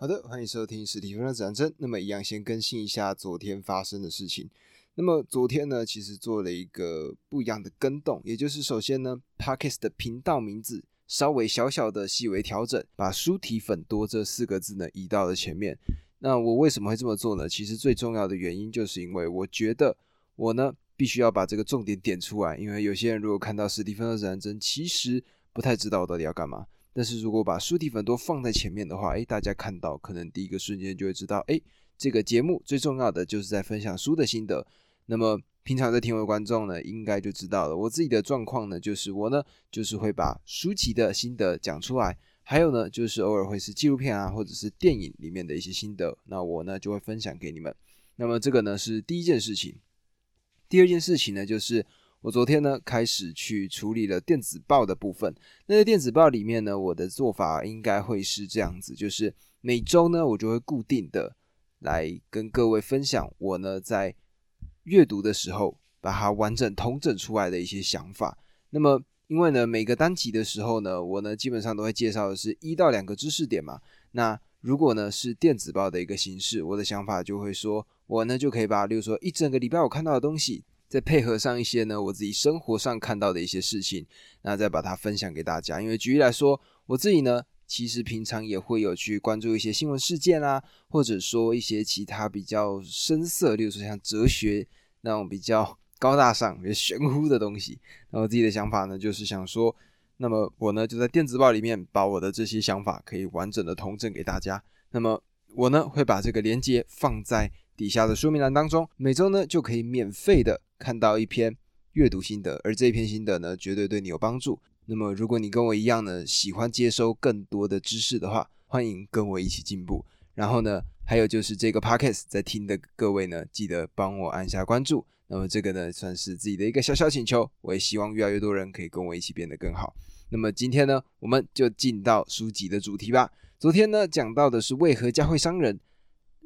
好的，欢迎收听史蒂芬的指南针。那么，一样先更新一下昨天发生的事情。那么，昨天呢，其实做了一个不一样的更动，也就是首先呢，Parkes 的频道名字稍微小小的细微调整，把“书体粉多”这四个字呢移到了前面。那我为什么会这么做呢？其实最重要的原因就是因为我觉得我呢必须要把这个重点点出来，因为有些人如果看到史蒂芬的指南针，其实不太知道我到底要干嘛。但是如果把书体粉多放在前面的话，哎，大家看到可能第一个瞬间就会知道，哎，这个节目最重要的就是在分享书的心得。那么平常在听我的观众呢，应该就知道了。我自己的状况呢，就是我呢，就是会把书籍的心得讲出来，还有呢，就是偶尔会是纪录片啊，或者是电影里面的一些心得，那我呢就会分享给你们。那么这个呢是第一件事情。第二件事情呢，就是。我昨天呢开始去处理了电子报的部分。那在电子报里面呢，我的做法应该会是这样子，就是每周呢我就会固定的来跟各位分享我呢在阅读的时候把它完整统整出来的一些想法。那么因为呢每个单集的时候呢，我呢基本上都会介绍的是一到两个知识点嘛。那如果呢是电子报的一个形式，我的想法就会说，我呢就可以把，例如说一整个礼拜我看到的东西。再配合上一些呢，我自己生活上看到的一些事情，那再把它分享给大家。因为举例来说，我自己呢，其实平常也会有去关注一些新闻事件啊，或者说一些其他比较深色，例如说像哲学那种比较高大上、比较玄乎的东西。那我自己的想法呢，就是想说，那么我呢就在电子报里面把我的这些想法可以完整的同证给大家。那么我呢会把这个链接放在底下的说明栏当中，每周呢就可以免费的。看到一篇阅读心得，而这一篇心得呢，绝对对你有帮助。那么，如果你跟我一样呢，喜欢接收更多的知识的话，欢迎跟我一起进步。然后呢，还有就是这个 podcast 在听的各位呢，记得帮我按下关注。那么这个呢，算是自己的一个小小请求。我也希望越来越多人可以跟我一起变得更好。那么今天呢，我们就进到书籍的主题吧。昨天呢，讲到的是为何教会商人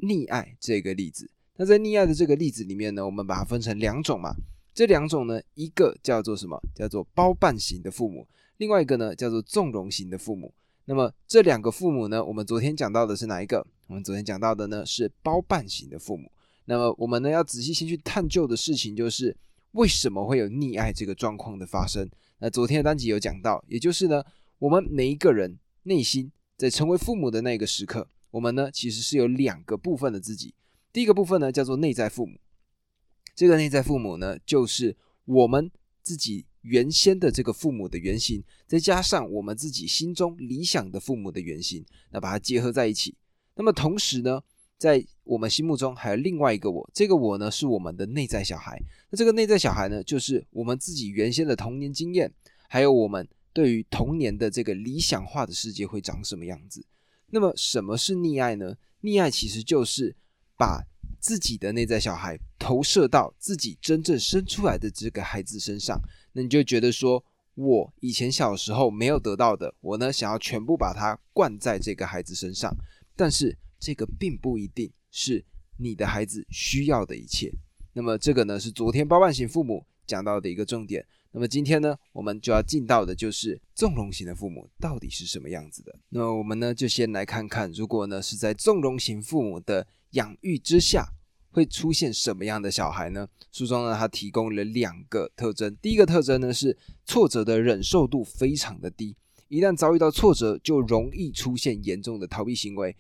溺爱这个例子。那在溺爱的这个例子里面呢，我们把它分成两种嘛。这两种呢，一个叫做什么？叫做包办型的父母，另外一个呢叫做纵容型的父母。那么这两个父母呢，我们昨天讲到的是哪一个？我们昨天讲到的呢是包办型的父母。那么我们呢要仔细先去探究的事情就是为什么会有溺爱这个状况的发生。那昨天的单集有讲到，也就是呢，我们每一个人内心在成为父母的那个时刻，我们呢其实是有两个部分的自己。第一个部分呢，叫做内在父母。这个内在父母呢，就是我们自己原先的这个父母的原型，再加上我们自己心中理想的父母的原型，那把它结合在一起。那么同时呢，在我们心目中还有另外一个我，这个我呢，是我们的内在小孩。那这个内在小孩呢，就是我们自己原先的童年经验，还有我们对于童年的这个理想化的世界会长什么样子。那么什么是溺爱呢？溺爱其实就是。把自己的内在小孩投射到自己真正生出来的这个孩子身上，那你就觉得说，我以前小时候没有得到的，我呢想要全部把它灌在这个孩子身上，但是这个并不一定是你的孩子需要的一切。那么这个呢是昨天包办型父母讲到的一个重点。那么今天呢，我们就要进到的就是纵容型的父母到底是什么样子的。那么我们呢就先来看看，如果呢是在纵容型父母的。养育之下会出现什么样的小孩呢？书中呢，他提供了两个特征。第一个特征呢是挫折的忍受度非常的低，一旦遭遇到挫折，就容易出现严重的逃避行为，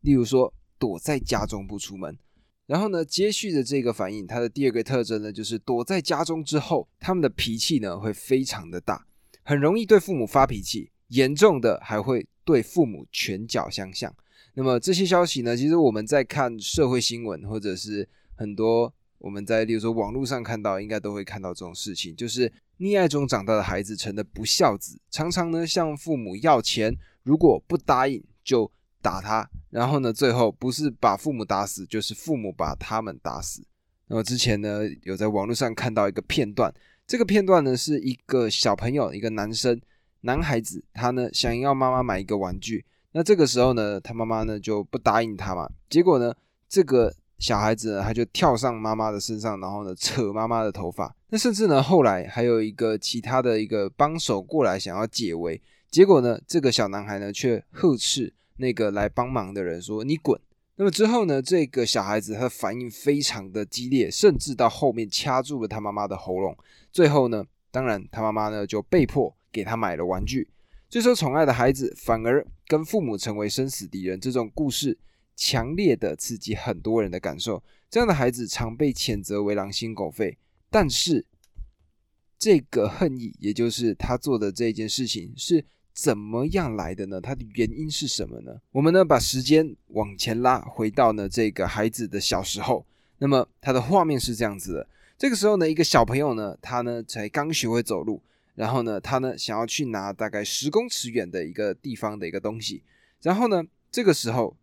例如说躲在家中不出门。然后呢，接续的这个反应，它的第二个特征呢就是躲在家中之后，他们的脾气呢会非常的大，很容易对父母发脾气，严重的还会对父母拳脚相向。那么这些消息呢？其实我们在看社会新闻，或者是很多我们在，例如说网络上看到，应该都会看到这种事情，就是溺爱中长大的孩子成了不孝子，常常呢向父母要钱，如果不答应就打他，然后呢最后不是把父母打死，就是父母把他们打死。那么之前呢有在网络上看到一个片段，这个片段呢是一个小朋友，一个男生，男孩子，他呢想要妈妈买一个玩具。那这个时候呢，他妈妈呢就不答应他嘛。结果呢，这个小孩子呢，他就跳上妈妈的身上，然后呢扯妈妈的头发。那甚至呢，后来还有一个其他的一个帮手过来想要解围。结果呢，这个小男孩呢却呵斥那个来帮忙的人说：“你滚。”那么之后呢，这个小孩子他的反应非常的激烈，甚至到后面掐住了他妈妈的喉咙。最后呢，当然他妈妈呢就被迫给他买了玩具。最受宠爱的孩子反而跟父母成为生死敌人，这种故事强烈的刺激很多人的感受。这样的孩子常被谴责为狼心狗肺，但是这个恨意，也就是他做的这件事情是。怎么样来的呢？它的原因是什么呢？我们呢把时间往前拉，回到呢这个孩子的小时候。那么他的画面是这样子的：这个时候呢，一个小朋友呢，他呢才刚学会走路，然后呢，他呢想要去拿大概十公尺远的一个地方的一个东西。然后呢，这个时候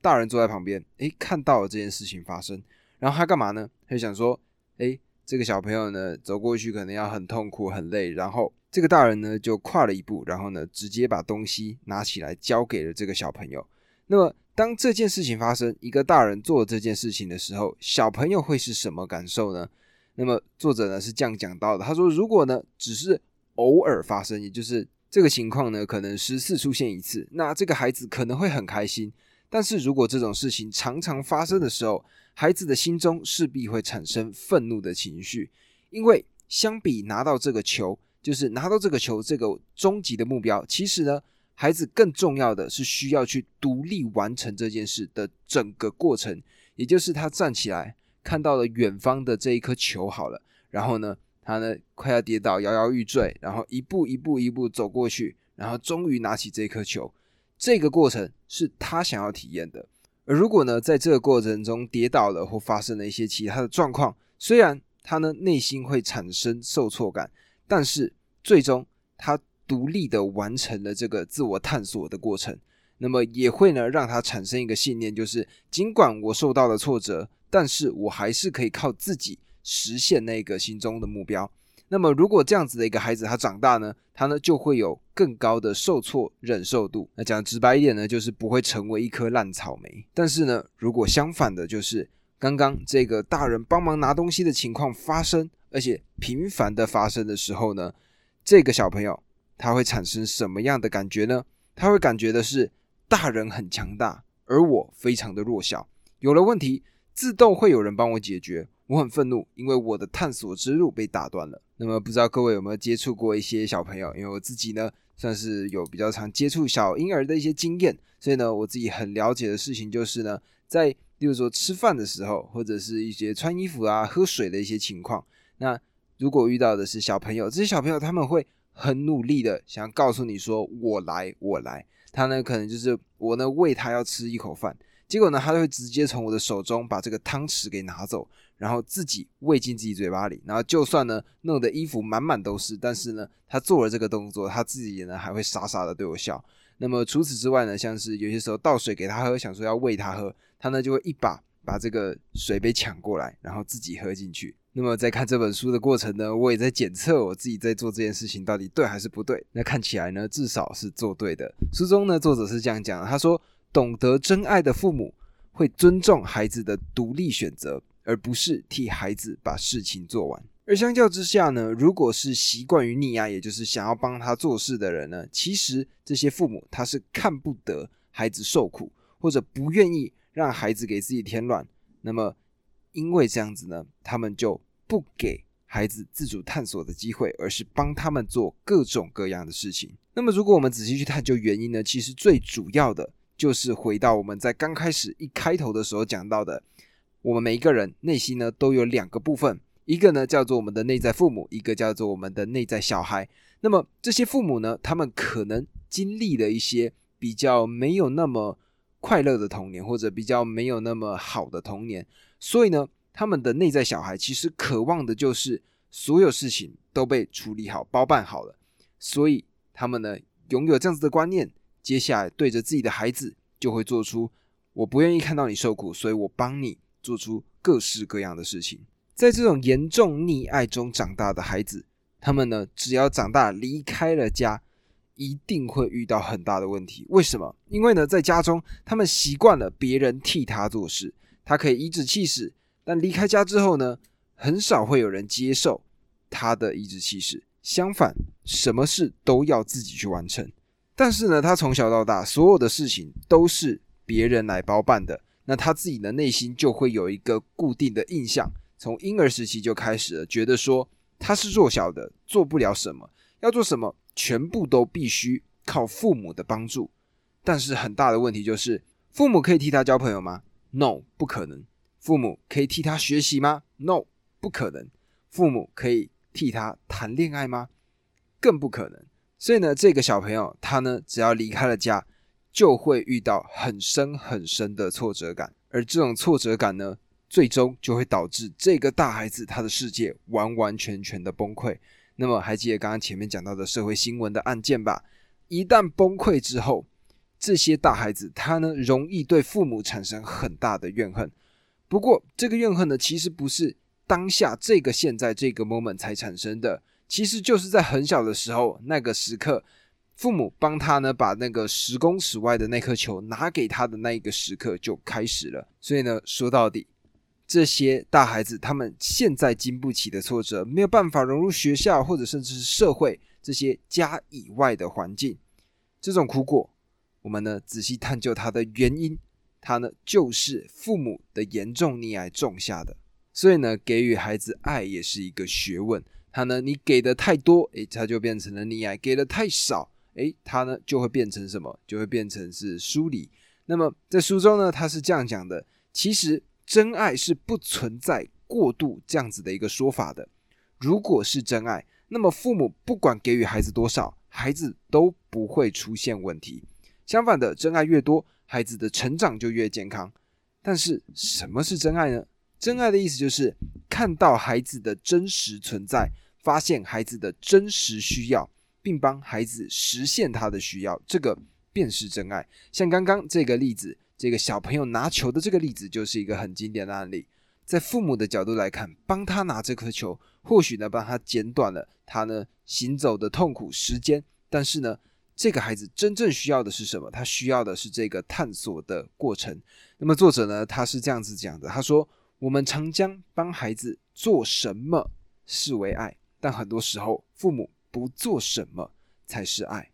大人坐在旁边，诶，看到了这件事情发生，然后他干嘛呢？他就想说，诶，这个小朋友呢走过去可能要很痛苦、很累，然后。这个大人呢，就跨了一步，然后呢，直接把东西拿起来交给了这个小朋友。那么，当这件事情发生，一个大人做这件事情的时候，小朋友会是什么感受呢？那么，作者呢是这样讲到的：他说，如果呢只是偶尔发生，也就是这个情况呢可能十次出现一次，那这个孩子可能会很开心。但是如果这种事情常常发生的时候，孩子的心中势必会产生愤怒的情绪，因为相比拿到这个球。就是拿到这个球，这个终极的目标。其实呢，孩子更重要的是需要去独立完成这件事的整个过程，也就是他站起来看到了远方的这一颗球，好了，然后呢，他呢快要跌倒，摇摇欲坠，然后一步一步一步走过去，然后终于拿起这颗球。这个过程是他想要体验的。而如果呢，在这个过程中跌倒了或发生了一些其他的状况，虽然他呢内心会产生受挫感。但是最终，他独立的完成了这个自我探索的过程，那么也会呢让他产生一个信念，就是尽管我受到了挫折，但是我还是可以靠自己实现那个心中的目标。那么如果这样子的一个孩子他长大呢，他呢就会有更高的受挫忍受度。那讲直白一点呢，就是不会成为一颗烂草莓。但是呢，如果相反的，就是刚刚这个大人帮忙拿东西的情况发生。而且频繁的发生的时候呢，这个小朋友他会产生什么样的感觉呢？他会感觉的是大人很强大，而我非常的弱小。有了问题，自动会有人帮我解决。我很愤怒，因为我的探索之路被打断了。那么不知道各位有没有接触过一些小朋友？因为我自己呢，算是有比较常接触小婴儿的一些经验，所以呢，我自己很了解的事情就是呢，在例如说吃饭的时候，或者是一些穿衣服啊、喝水的一些情况。那如果遇到的是小朋友，这些小朋友他们会很努力的想要告诉你说：“我来，我来。”他呢可能就是我呢喂他要吃一口饭，结果呢他就会直接从我的手中把这个汤匙给拿走，然后自己喂进自己嘴巴里。然后就算呢弄得衣服满满都是，但是呢他做了这个动作，他自己呢还会傻傻的对我笑。那么除此之外呢，像是有些时候倒水给他喝，想说要喂他喝，他呢就会一把把这个水杯抢过来，然后自己喝进去。那么在看这本书的过程呢，我也在检测我自己在做这件事情到底对还是不对。那看起来呢，至少是做对的。书中呢，作者是这样讲，他说：“懂得真爱的父母会尊重孩子的独立选择，而不是替孩子把事情做完。而相较之下呢，如果是习惯于溺爱，也就是想要帮他做事的人呢，其实这些父母他是看不得孩子受苦，或者不愿意让孩子给自己添乱。那么因为这样子呢，他们就。”不给孩子自主探索的机会，而是帮他们做各种各样的事情。那么，如果我们仔细去探究原因呢？其实最主要的就是回到我们在刚开始一开头的时候讲到的，我们每一个人内心呢都有两个部分，一个呢叫做我们的内在父母，一个叫做我们的内在小孩。那么这些父母呢，他们可能经历了一些比较没有那么快乐的童年，或者比较没有那么好的童年，所以呢。他们的内在小孩其实渴望的就是所有事情都被处理好、包办好了，所以他们呢拥有这样子的观念，接下来对着自己的孩子就会做出我不愿意看到你受苦，所以我帮你做出各式各样的事情。在这种严重溺爱中长大的孩子，他们呢只要长大离开了家，一定会遇到很大的问题。为什么？因为呢在家中他们习惯了别人替他做事，他可以颐指气使。但离开家之后呢，很少会有人接受他的颐指气使。相反，什么事都要自己去完成。但是呢，他从小到大所有的事情都是别人来包办的，那他自己的内心就会有一个固定的印象，从婴儿时期就开始了，觉得说他是弱小的，做不了什么，要做什么全部都必须靠父母的帮助。但是很大的问题就是，父母可以替他交朋友吗？No，不可能。父母可以替他学习吗？No，不可能。父母可以替他谈恋爱吗？更不可能。所以呢，这个小朋友他呢，只要离开了家，就会遇到很深很深的挫折感，而这种挫折感呢，最终就会导致这个大孩子他的世界完完全全的崩溃。那么，还记得刚刚前面讲到的社会新闻的案件吧？一旦崩溃之后，这些大孩子他呢，容易对父母产生很大的怨恨。不过，这个怨恨呢，其实不是当下这个现在这个 moment 才产生的。其实就是在很小的时候，那个时刻，父母帮他呢把那个十公尺外的那颗球拿给他的那一个时刻就开始了。所以呢，说到底，这些大孩子他们现在经不起的挫折，没有办法融入学校或者甚至是社会这些家以外的环境，这种苦果，我们呢仔细探究它的原因，它呢就是父母的严重溺爱种下的。所以呢，给予孩子爱也是一个学问。他呢？你给的太多，诶，他就变成了溺爱；给的太少，诶，他呢就会变成什么？就会变成是疏离。那么在书中呢，他是这样讲的：其实真爱是不存在过度这样子的一个说法的。如果是真爱，那么父母不管给予孩子多少，孩子都不会出现问题。相反的，真爱越多，孩子的成长就越健康。但是什么是真爱呢？真爱的意思就是看到孩子的真实存在，发现孩子的真实需要，并帮孩子实现他的需要，这个便是真爱。像刚刚这个例子，这个小朋友拿球的这个例子，就是一个很经典的案例。在父母的角度来看，帮他拿这颗球，或许呢帮他减短了他呢行走的痛苦时间，但是呢，这个孩子真正需要的是什么？他需要的是这个探索的过程。那么作者呢，他是这样子讲的，他说。我们常将帮孩子做什么视为爱，但很多时候父母不做什么才是爱。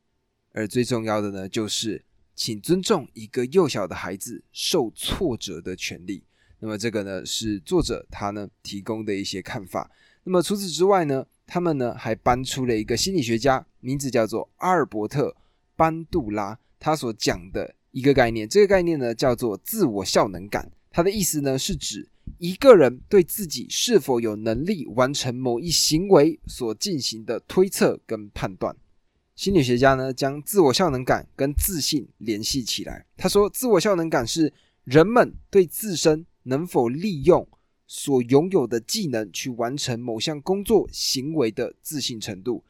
而最重要的呢，就是请尊重一个幼小的孩子受挫折的权利。那么这个呢，是作者他呢提供的一些看法。那么除此之外呢，他们呢还搬出了一个心理学家，名字叫做阿尔伯特·班杜拉，他所讲的一个概念。这个概念呢叫做自我效能感。它的意思呢是指。一个人对自己是否有能力完成某一行为所进行的推测跟判断，心理学家呢将自我效能感跟自信联系起来。他说，自我效能感是人们对自身能否利用所拥有的技能去完成某项工作行为的自信程度。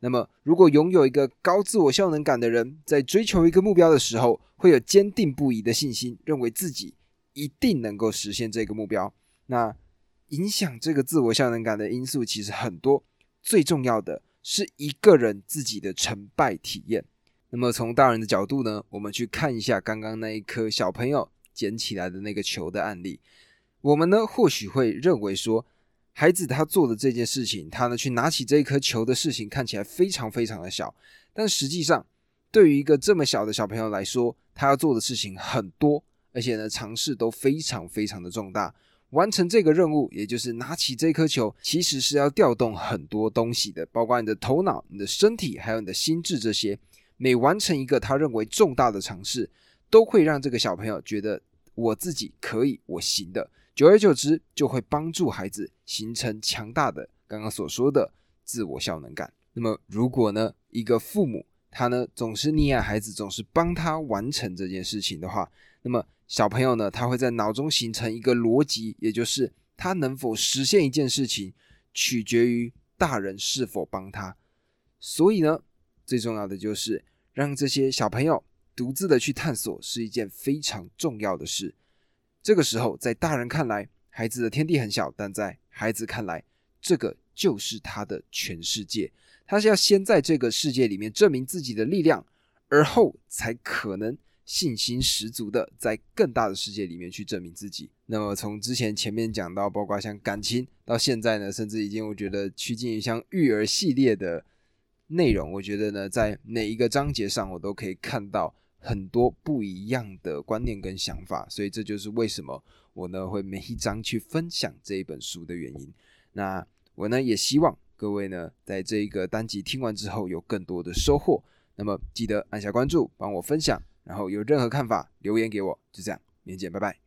那么，如果拥有一个高自我效能感的人，在追求一个目标的时候，会有坚定不移的信心，认为自己。一定能够实现这个目标。那影响这个自我效能感的因素其实很多，最重要的是一个人自己的成败体验。那么从大人的角度呢，我们去看一下刚刚那一颗小朋友捡起来的那个球的案例。我们呢或许会认为说，孩子他做的这件事情，他呢去拿起这一颗球的事情看起来非常非常的小，但实际上对于一个这么小的小朋友来说，他要做的事情很多。而且呢，尝试都非常非常的重大。完成这个任务，也就是拿起这颗球，其实是要调动很多东西的，包括你的头脑、你的身体，还有你的心智这些。每完成一个他认为重大的尝试，都会让这个小朋友觉得我自己可以，我行的。久而久之，就会帮助孩子形成强大的刚刚所说的自我效能感。那么，如果呢，一个父母他呢总是溺爱孩子，总是帮他完成这件事情的话，那么。小朋友呢，他会在脑中形成一个逻辑，也就是他能否实现一件事情，取决于大人是否帮他。所以呢，最重要的就是让这些小朋友独自的去探索，是一件非常重要的事。这个时候，在大人看来，孩子的天地很小；但在孩子看来，这个就是他的全世界。他是要先在这个世界里面证明自己的力量，而后才可能。信心十足的在更大的世界里面去证明自己。那么从之前前面讲到，包括像感情，到现在呢，甚至已经我觉得趋近于像育儿系列的内容，我觉得呢，在每一个章节上，我都可以看到很多不一样的观念跟想法，所以这就是为什么我呢会每一章去分享这一本书的原因。那我呢也希望各位呢在这一个单集听完之后有更多的收获。那么记得按下关注，帮我分享，然后有任何看法留言给我，就这样，明天见，拜拜。